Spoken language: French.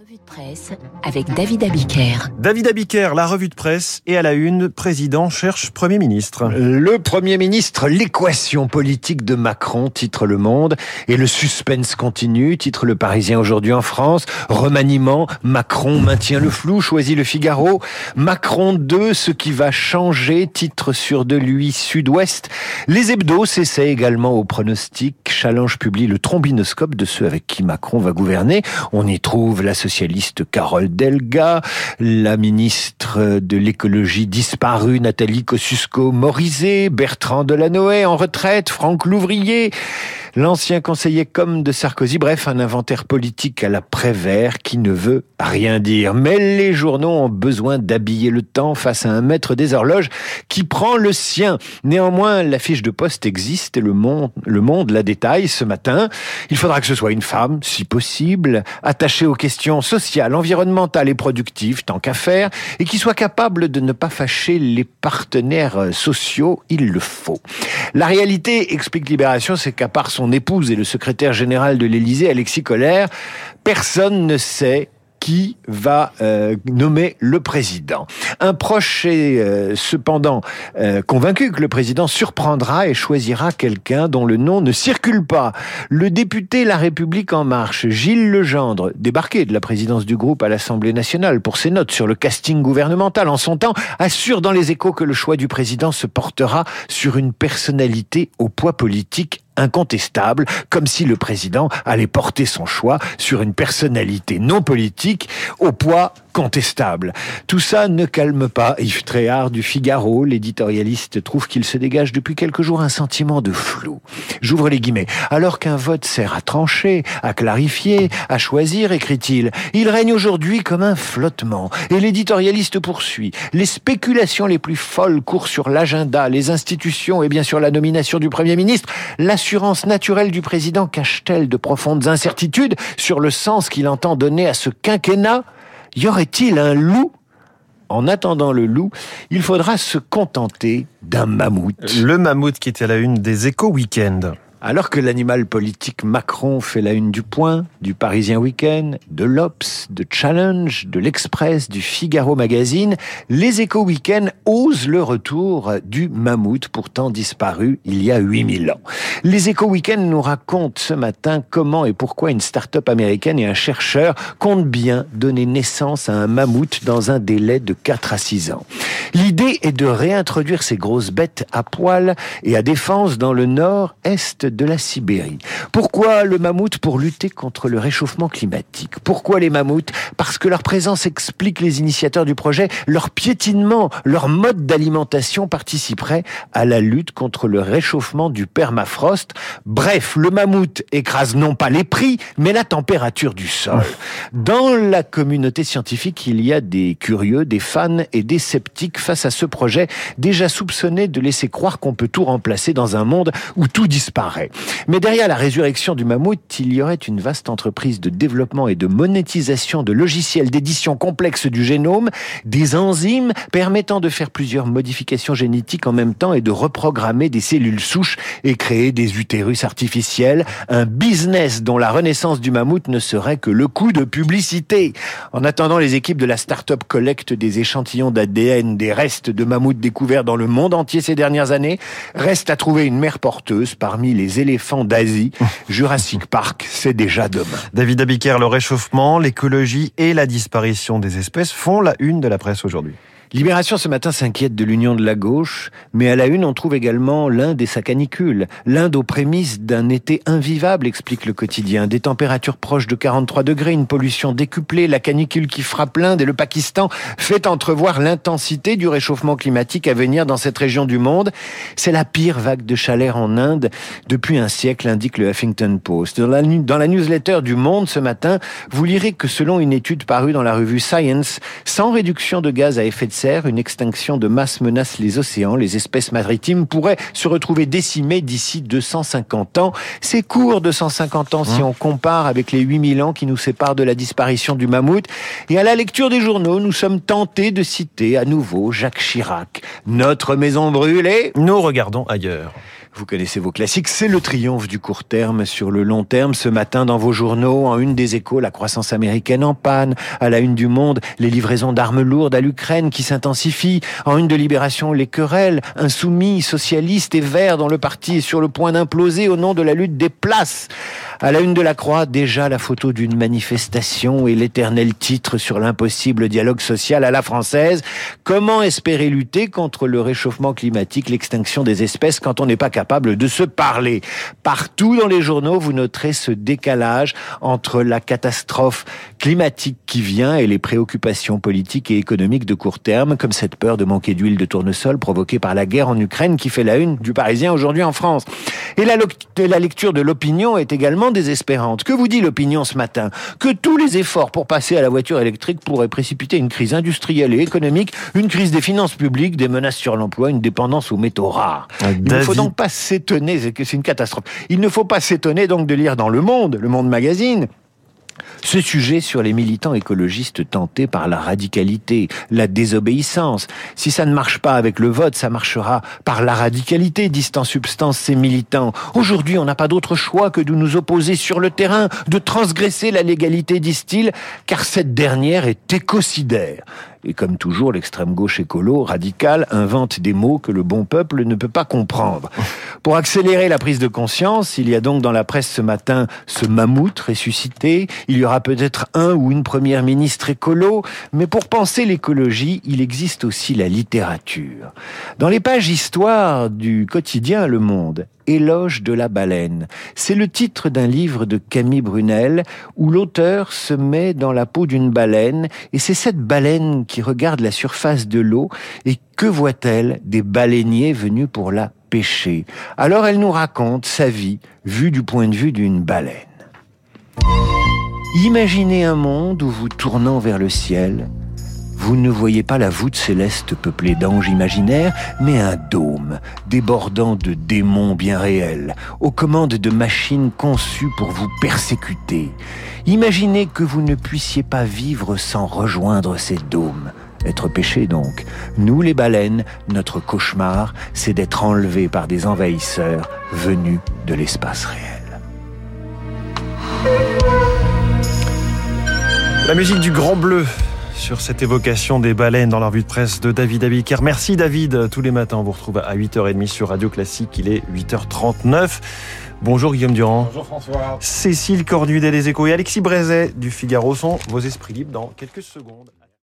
revue de presse avec David Abiker. David Abiker, la revue de presse et à la une, président cherche Premier ministre. Le Premier ministre, l'équation politique de Macron, titre Le Monde, et le suspense continue, titre Le Parisien aujourd'hui en France, remaniement, Macron maintient le flou, choisit le Figaro, Macron 2, ce qui va changer, titre sur de lui Sud-Ouest, les hebdos s'essaient également au pronostic, Challenge publie le trombinoscope de ceux avec qui Macron va gouverner, on y trouve la socialiste Carole Delga, la ministre de l'écologie disparue Nathalie Kosciusko-Morizet, Bertrand Delanoë en retraite, Franck Louvrier, l'ancien conseiller com de Sarkozy, bref, un inventaire politique à la Prévert qui ne veut rien dire. Mais les journaux ont besoin d'habiller le temps face à un maître des horloges qui prend le sien. Néanmoins, la fiche de poste existe et le monde, le monde la détaille ce matin. Il faudra que ce soit une femme, si possible, attachée aux questions sociales, environnementales et productives, tant qu'à faire, et qui soit capable de ne pas fâcher les partenaires sociaux, il le faut. La réalité, explique Libération, c'est qu'à part son épouse et le secrétaire général de l'Élysée, Alexis Collère, personne ne sait qui va euh, nommer le président. Un proche est euh, cependant euh, convaincu que le président surprendra et choisira quelqu'un dont le nom ne circule pas. Le député La République en marche, Gilles Legendre, débarqué de la présidence du groupe à l'Assemblée nationale pour ses notes sur le casting gouvernemental en son temps, assure dans les échos que le choix du président se portera sur une personnalité au poids politique incontestable, comme si le président allait porter son choix sur une personnalité non politique au poids contestable. Tout ça ne calme pas Yves Tréhard du Figaro. L'éditorialiste trouve qu'il se dégage depuis quelques jours un sentiment de flou. J'ouvre les guillemets. Alors qu'un vote sert à trancher, à clarifier, à choisir, écrit-il, il règne aujourd'hui comme un flottement. Et l'éditorialiste poursuit. Les spéculations les plus folles courent sur l'agenda, les institutions et bien sûr la nomination du Premier ministre. L'assurance naturelle du président cache-t-elle de profondes incertitudes sur le sens qu'il entend donner à ce quinquennat? Y aurait-il un loup? En attendant le loup, il faudra se contenter d'un mammouth. Le mammouth qui était à la une des échos week-end. Alors que l'animal politique Macron fait la une du Point, du Parisien Week-end, de l'Obs, de Challenge, de l'Express, du Figaro Magazine, les échos week-end osent le retour du mammouth pourtant disparu il y a 8000 ans. Les échos week-end nous racontent ce matin comment et pourquoi une start-up américaine et un chercheur comptent bien donner naissance à un mammouth dans un délai de 4 à 6 ans. L'idée est de réintroduire ces grosses bêtes à poil et à défense dans le nord-est de la Sibérie. Pourquoi le mammouth Pour lutter contre le réchauffement climatique? Pourquoi les mammouths? Parce que leur présence explique les initiateurs du projet, leur piétinement, leur mode d'alimentation participerait à la lutte contre le réchauffement du permafrost. Bref, le mammouth écrase non pas les prix, mais la température du sol. Dans la communauté scientifique, il y a des curieux, des fans et des sceptiques face à ce projet déjà soupçonné de laisser croire qu'on peut tout remplacer dans un monde où tout disparaît. Mais derrière la résurrection du mammouth, il y aurait une vaste entreprise de développement et de monétisation de logiciels d'édition complexe du génome, des enzymes permettant de faire plusieurs modifications génétiques en même temps et de reprogrammer des cellules souches et créer des utérus artificiels, un business dont la renaissance du mammouth ne serait que le coup de publicité. En attendant, les équipes de la start-up collectent des échantillons d'ADN des restes de mammouths découverts dans le monde entier ces dernières années. Reste à trouver une mère porteuse parmi les éléphants d'Asie. Jurassic Park, c'est déjà demain. David Abiker, le réchauffement, l'écologie et la disparition des espèces font la une de la presse aujourd'hui. Libération ce matin s'inquiète de l'union de la gauche, mais à la une on trouve également l'Inde et sa canicule. L'Inde aux prémices d'un été invivable, explique le quotidien. Des températures proches de 43 degrés, une pollution décuplée, la canicule qui frappe l'Inde et le Pakistan fait entrevoir l'intensité du réchauffement climatique à venir dans cette région du monde. C'est la pire vague de chaleur en Inde depuis un siècle, indique le Huffington Post. Dans la, newsletter du Monde ce matin, vous lirez que selon une étude parue dans la revue Science, sans réduction de gaz à effet de une extinction de masse menace les océans. Les espèces maritimes pourraient se retrouver décimées d'ici 250 ans. C'est court 250 ans si on compare avec les 8000 ans qui nous séparent de la disparition du mammouth. Et à la lecture des journaux, nous sommes tentés de citer à nouveau Jacques Chirac. Notre maison brûlée? Nous regardons ailleurs. Vous connaissez vos classiques, c'est le triomphe du court terme sur le long terme. Ce matin, dans vos journaux, en une des échos, la croissance américaine en panne. À la une du monde, les livraisons d'armes lourdes à l'Ukraine qui s'intensifient. En une de Libération, les querelles, insoumis, socialistes et verts dont le parti est sur le point d'imploser au nom de la lutte des places. À la une de la Croix, déjà la photo d'une manifestation et l'éternel titre sur l'impossible dialogue social à la française. Comment espérer lutter contre le réchauffement climatique, l'extinction des espèces quand on n'est pas capable? De se parler Partout dans les journaux, vous noterez ce décalage entre la catastrophe climatique qui vient et les préoccupations politiques et économiques de court terme, comme cette peur de manquer d'huile de tournesol provoquée par la guerre en Ukraine qui fait la une du Parisien aujourd'hui en France. Et la, la lecture de l'opinion est également désespérante. Que vous dit l'opinion ce matin? Que tous les efforts pour passer à la voiture électrique pourraient précipiter une crise industrielle et économique, une crise des finances publiques, des menaces sur l'emploi, une dépendance aux métaux rares. Il ne faut donc pas s'étonner, c'est une catastrophe. Il ne faut pas s'étonner donc de lire dans Le Monde, Le Monde Magazine, ce sujet sur les militants écologistes tentés par la radicalité, la désobéissance. Si ça ne marche pas avec le vote, ça marchera par la radicalité, disent en substance ces militants. Aujourd'hui, on n'a pas d'autre choix que de nous opposer sur le terrain, de transgresser la légalité, disent-ils, car cette dernière est écocidaire. Et comme toujours, l'extrême gauche écolo, radicale, invente des mots que le bon peuple ne peut pas comprendre. Pour accélérer la prise de conscience, il y a donc dans la presse ce matin ce mammouth ressuscité. Il y aura peut-être un ou une première ministre écolo. Mais pour penser l'écologie, il existe aussi la littérature. Dans les pages histoire du quotidien Le Monde, Éloge de la baleine. C'est le titre d'un livre de Camille Brunel où l'auteur se met dans la peau d'une baleine et c'est cette baleine qui regarde la surface de l'eau et que voit-elle Des baleiniers venus pour la pêcher? Alors elle nous raconte sa vie vue du point de vue d'une baleine. Imaginez un monde où vous tournant vers le ciel, vous ne voyez pas la voûte céleste peuplée d'anges imaginaires, mais un dôme débordant de démons bien réels, aux commandes de machines conçues pour vous persécuter. Imaginez que vous ne puissiez pas vivre sans rejoindre ces dômes. Être péché donc. Nous les baleines, notre cauchemar, c'est d'être enlevés par des envahisseurs venus de l'espace réel. La musique du Grand Bleu sur cette évocation des baleines dans la revue de presse de David Abiker. Merci David. Tous les matins, on vous retrouve à 8h30 sur Radio Classique. Il est 8h39. Bonjour Guillaume Durand. Bonjour François. Cécile Cornudet des Échos et Alexis Brézet du Figaro sont vos esprits libres dans quelques secondes.